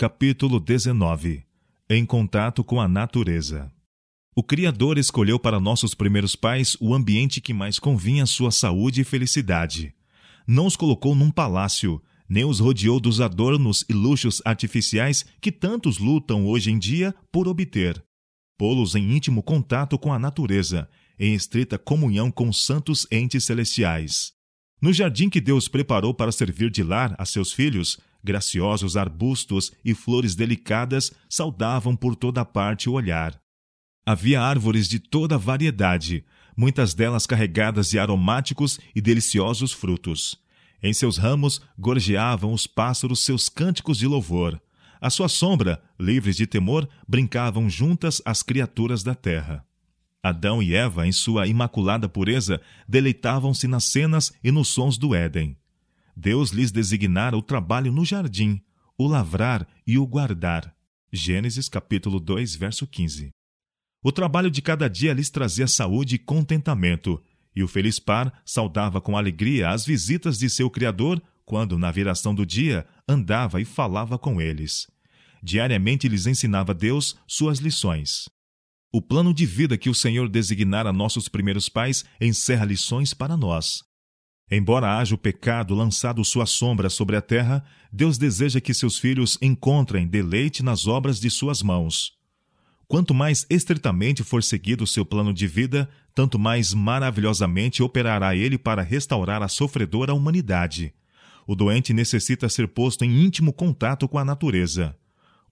capítulo 19 Em contato com a natureza. O Criador escolheu para nossos primeiros pais o ambiente que mais convinha à sua saúde e felicidade. Não os colocou num palácio, nem os rodeou dos adornos e luxos artificiais que tantos lutam hoje em dia por obter. Pô-los em íntimo contato com a natureza, em estrita comunhão com os santos entes celestiais. No jardim que Deus preparou para servir de lar a seus filhos, graciosos arbustos e flores delicadas saudavam por toda parte o olhar. Havia árvores de toda variedade, muitas delas carregadas de aromáticos e deliciosos frutos. Em seus ramos gorjeavam os pássaros seus cânticos de louvor. À sua sombra, livres de temor, brincavam juntas as criaturas da terra. Adão e Eva, em sua imaculada pureza, deleitavam-se nas cenas e nos sons do Éden. Deus lhes designara o trabalho no jardim, o lavrar e o guardar. Gênesis capítulo 2, verso 15. O trabalho de cada dia lhes trazia saúde e contentamento, e o feliz par saudava com alegria as visitas de seu Criador quando, na viração do dia, andava e falava com eles. Diariamente lhes ensinava Deus suas lições. O plano de vida que o Senhor designara a nossos primeiros pais encerra lições para nós. Embora haja o pecado lançado sua sombra sobre a terra, Deus deseja que seus filhos encontrem deleite nas obras de suas mãos. Quanto mais estritamente for seguido seu plano de vida, tanto mais maravilhosamente operará ele para restaurar a sofredora humanidade. O doente necessita ser posto em íntimo contato com a natureza.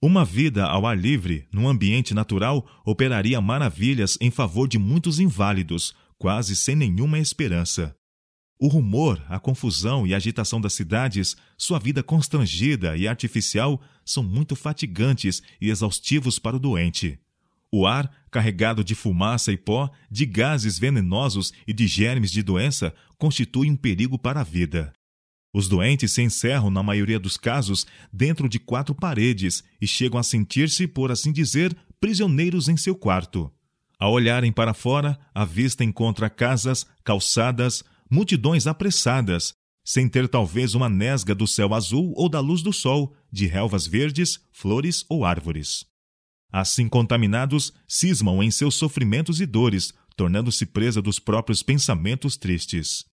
Uma vida ao ar livre, num ambiente natural, operaria maravilhas em favor de muitos inválidos, quase sem nenhuma esperança. O rumor, a confusão e a agitação das cidades, sua vida constrangida e artificial, são muito fatigantes e exaustivos para o doente. O ar, carregado de fumaça e pó, de gases venenosos e de germes de doença, constitui um perigo para a vida. Os doentes se encerram, na maioria dos casos, dentro de quatro paredes e chegam a sentir-se, por assim dizer, prisioneiros em seu quarto. Ao olharem para fora, a vista encontra casas, calçadas, multidões apressadas, sem ter talvez uma nesga do céu azul ou da luz do sol, de relvas verdes, flores ou árvores. Assim contaminados, cismam em seus sofrimentos e dores, tornando-se presa dos próprios pensamentos tristes.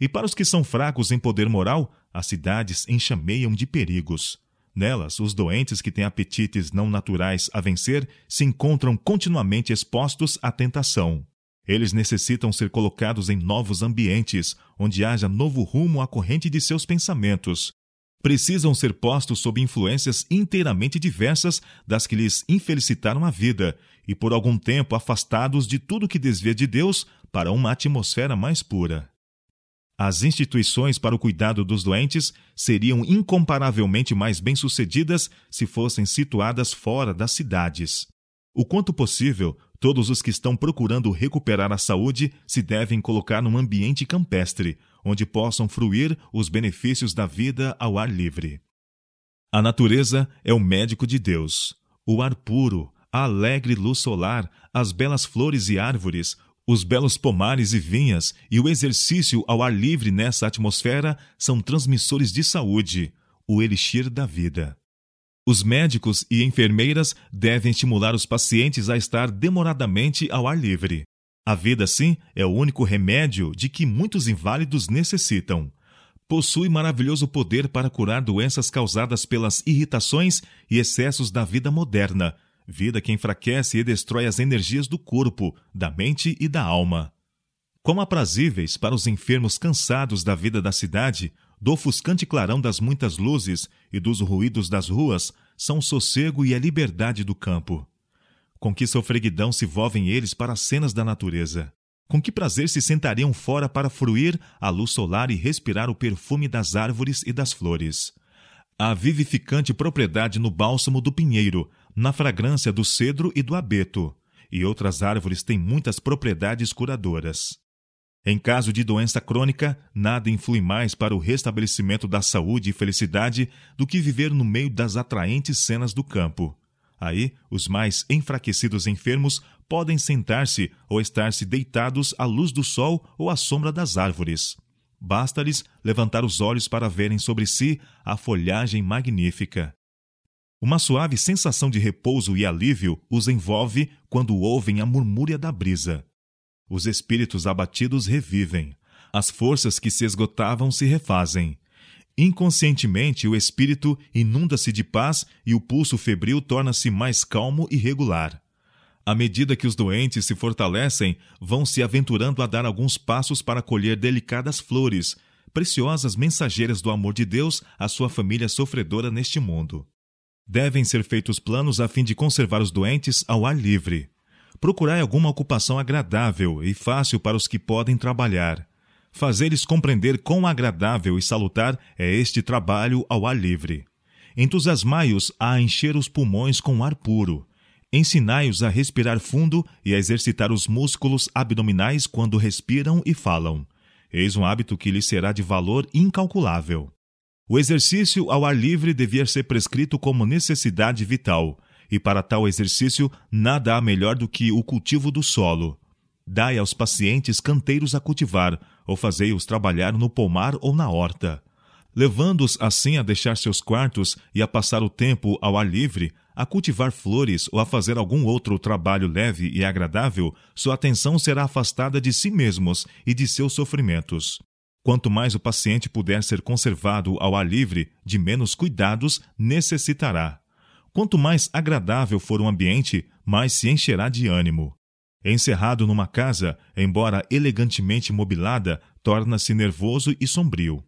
E para os que são fracos em poder moral, as cidades enxameiam de perigos. Nelas, os doentes que têm apetites não naturais a vencer se encontram continuamente expostos à tentação. Eles necessitam ser colocados em novos ambientes, onde haja novo rumo à corrente de seus pensamentos. Precisam ser postos sob influências inteiramente diversas das que lhes infelicitaram a vida, e por algum tempo afastados de tudo que desvia de Deus para uma atmosfera mais pura. As instituições para o cuidado dos doentes seriam incomparavelmente mais bem-sucedidas se fossem situadas fora das cidades. O quanto possível, todos os que estão procurando recuperar a saúde se devem colocar num ambiente campestre, onde possam fruir os benefícios da vida ao ar livre. A natureza é o médico de Deus. O ar puro, a alegre luz solar, as belas flores e árvores, os belos pomares e vinhas e o exercício ao ar livre nessa atmosfera são transmissores de saúde, o elixir da vida. Os médicos e enfermeiras devem estimular os pacientes a estar demoradamente ao ar livre. A vida, sim, é o único remédio de que muitos inválidos necessitam. Possui maravilhoso poder para curar doenças causadas pelas irritações e excessos da vida moderna, vida que enfraquece e destrói as energias do corpo, da mente e da alma. Como aprazíveis para os enfermos cansados da vida da cidade, do ofuscante clarão das muitas luzes e dos ruídos das ruas, são o sossego e a liberdade do campo. Com que sofreguidão se volvem eles para as cenas da natureza? Com que prazer se sentariam fora para fruir a luz solar e respirar o perfume das árvores e das flores? A vivificante propriedade no bálsamo do pinheiro, na fragrância do cedro e do abeto, e outras árvores têm muitas propriedades curadoras. Em caso de doença crônica, nada influi mais para o restabelecimento da saúde e felicidade do que viver no meio das atraentes cenas do campo. Aí, os mais enfraquecidos enfermos podem sentar-se ou estar-se deitados à luz do sol ou à sombra das árvores. Basta-lhes levantar os olhos para verem sobre si a folhagem magnífica. Uma suave sensação de repouso e alívio os envolve quando ouvem a murmúria da brisa. Os espíritos abatidos revivem. As forças que se esgotavam se refazem. Inconscientemente, o espírito inunda-se de paz e o pulso febril torna-se mais calmo e regular. À medida que os doentes se fortalecem, vão se aventurando a dar alguns passos para colher delicadas flores, preciosas mensageiras do amor de Deus à sua família sofredora neste mundo. Devem ser feitos planos a fim de conservar os doentes ao ar livre. Procurai alguma ocupação agradável e fácil para os que podem trabalhar. Fazer-lhes compreender quão agradável e salutar é este trabalho ao ar livre. Entusiasmai-os a encher os pulmões com ar puro. Ensinai-os a respirar fundo e a exercitar os músculos abdominais quando respiram e falam. Eis um hábito que lhes será de valor incalculável. O exercício ao ar livre devia ser prescrito como necessidade vital, e para tal exercício nada há melhor do que o cultivo do solo. Dai aos pacientes canteiros a cultivar, ou fazei-os trabalhar no pomar ou na horta. Levando-os assim a deixar seus quartos e a passar o tempo ao ar livre, a cultivar flores ou a fazer algum outro trabalho leve e agradável, sua atenção será afastada de si mesmos e de seus sofrimentos. Quanto mais o paciente puder ser conservado ao ar livre, de menos cuidados necessitará. Quanto mais agradável for o ambiente, mais se encherá de ânimo. Encerrado numa casa, embora elegantemente mobilada, torna-se nervoso e sombrio.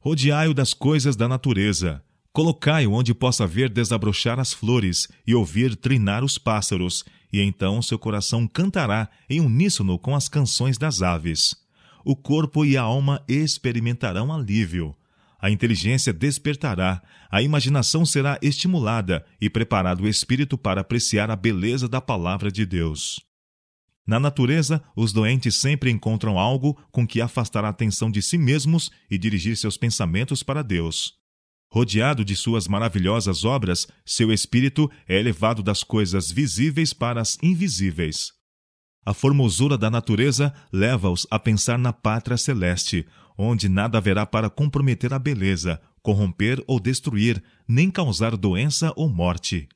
Rodeai-o das coisas da natureza, Colocai-o onde possa ver desabrochar as flores e ouvir trinar os pássaros, e então seu coração cantará em uníssono com as canções das aves. O corpo e a alma experimentarão alívio. A inteligência despertará, a imaginação será estimulada e preparado o espírito para apreciar a beleza da palavra de Deus. Na natureza, os doentes sempre encontram algo com que afastar a atenção de si mesmos e dirigir seus pensamentos para Deus. Rodeado de suas maravilhosas obras, seu espírito é elevado das coisas visíveis para as invisíveis. A formosura da natureza leva-os a pensar na pátria celeste, onde nada haverá para comprometer a beleza, corromper ou destruir, nem causar doença ou morte.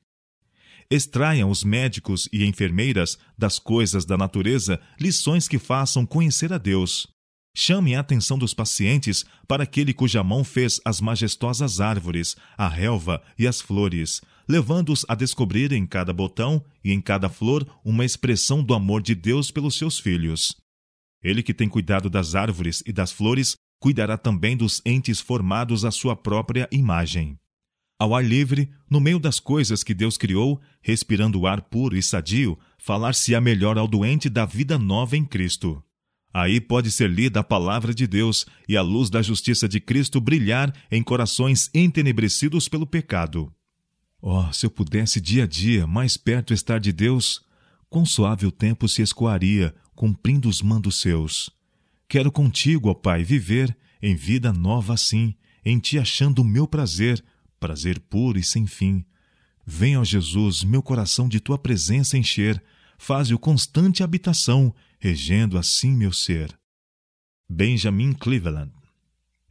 Extraiam os médicos e enfermeiras das coisas da natureza lições que façam conhecer a Deus. Chame a atenção dos pacientes para aquele cuja mão fez as majestosas árvores, a relva e as flores, levando-os a descobrir em cada botão e em cada flor uma expressão do amor de Deus pelos seus filhos. Ele que tem cuidado das árvores e das flores, cuidará também dos entes formados à sua própria imagem. Ao ar livre, no meio das coisas que Deus criou, respirando o ar puro e sadio, falar-se-á melhor ao doente da vida nova em Cristo. Aí pode ser lida a palavra de Deus e a luz da justiça de Cristo brilhar em corações entenebrecidos pelo pecado. Oh, se eu pudesse dia a dia mais perto estar de Deus, quão suave o tempo se escoaria, cumprindo os mandos seus. Quero contigo, ó Pai, viver em vida nova assim, em ti achando o meu prazer, prazer puro e sem fim. Venha, ó Jesus, meu coração de tua presença encher, faze-o constante habitação regendo assim meu ser. Benjamin Cleveland.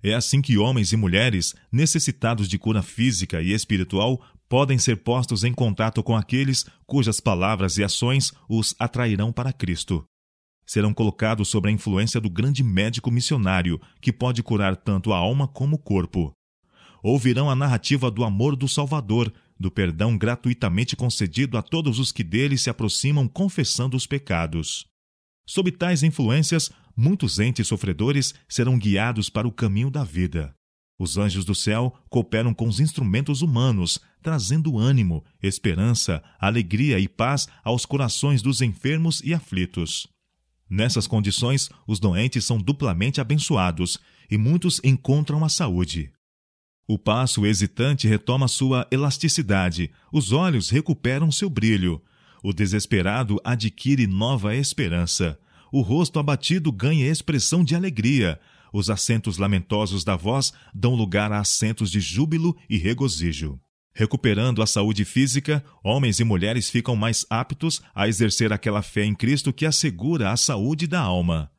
É assim que homens e mulheres necessitados de cura física e espiritual podem ser postos em contato com aqueles cujas palavras e ações os atrairão para Cristo. Serão colocados sob a influência do grande médico missionário que pode curar tanto a alma como o corpo. Ouvirão a narrativa do amor do Salvador, do perdão gratuitamente concedido a todos os que dele se aproximam confessando os pecados. Sob tais influências, muitos entes sofredores serão guiados para o caminho da vida. Os anjos do céu cooperam com os instrumentos humanos, trazendo ânimo, esperança, alegria e paz aos corações dos enfermos e aflitos. Nessas condições, os doentes são duplamente abençoados e muitos encontram a saúde. O passo hesitante retoma sua elasticidade, os olhos recuperam seu brilho, o desesperado adquire nova esperança. O rosto abatido ganha expressão de alegria. Os acentos lamentosos da voz dão lugar a acentos de júbilo e regozijo. Recuperando a saúde física, homens e mulheres ficam mais aptos a exercer aquela fé em Cristo que assegura a saúde da alma.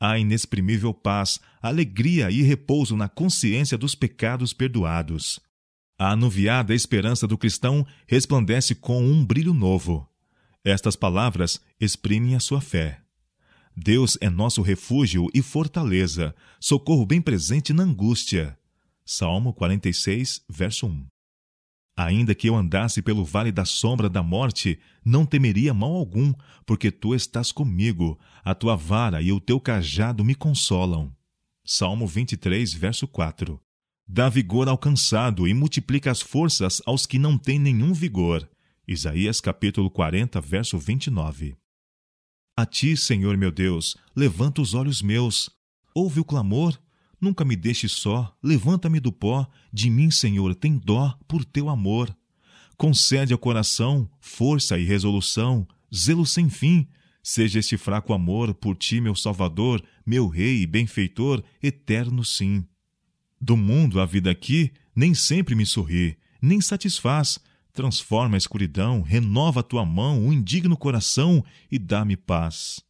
Há inexprimível paz, alegria e repouso na consciência dos pecados perdoados. A anuviada esperança do cristão resplandece com um brilho novo. Estas palavras exprimem a sua fé. Deus é nosso refúgio e fortaleza, socorro bem presente na angústia. Salmo 46, verso 1. Ainda que eu andasse pelo vale da sombra da morte, não temeria mal algum, porque tu estás comigo, a tua vara e o teu cajado me consolam. Salmo 23, verso 4. Dá vigor ao cansado e multiplica as forças aos que não têm nenhum vigor. Isaías capítulo 40, verso 29. A ti, Senhor meu Deus, levanta os olhos meus. Ouve o clamor, nunca me deixes só, levanta-me do pó, de mim, Senhor, tem dó por teu amor. Concede ao coração força e resolução, zelo sem fim, seja este fraco amor por ti, meu Salvador, meu Rei e benfeitor, eterno sim. Do mundo a vida aqui nem sempre me sorri, nem satisfaz. Transforma a escuridão, renova a tua mão, o indigno coração e dá-me paz.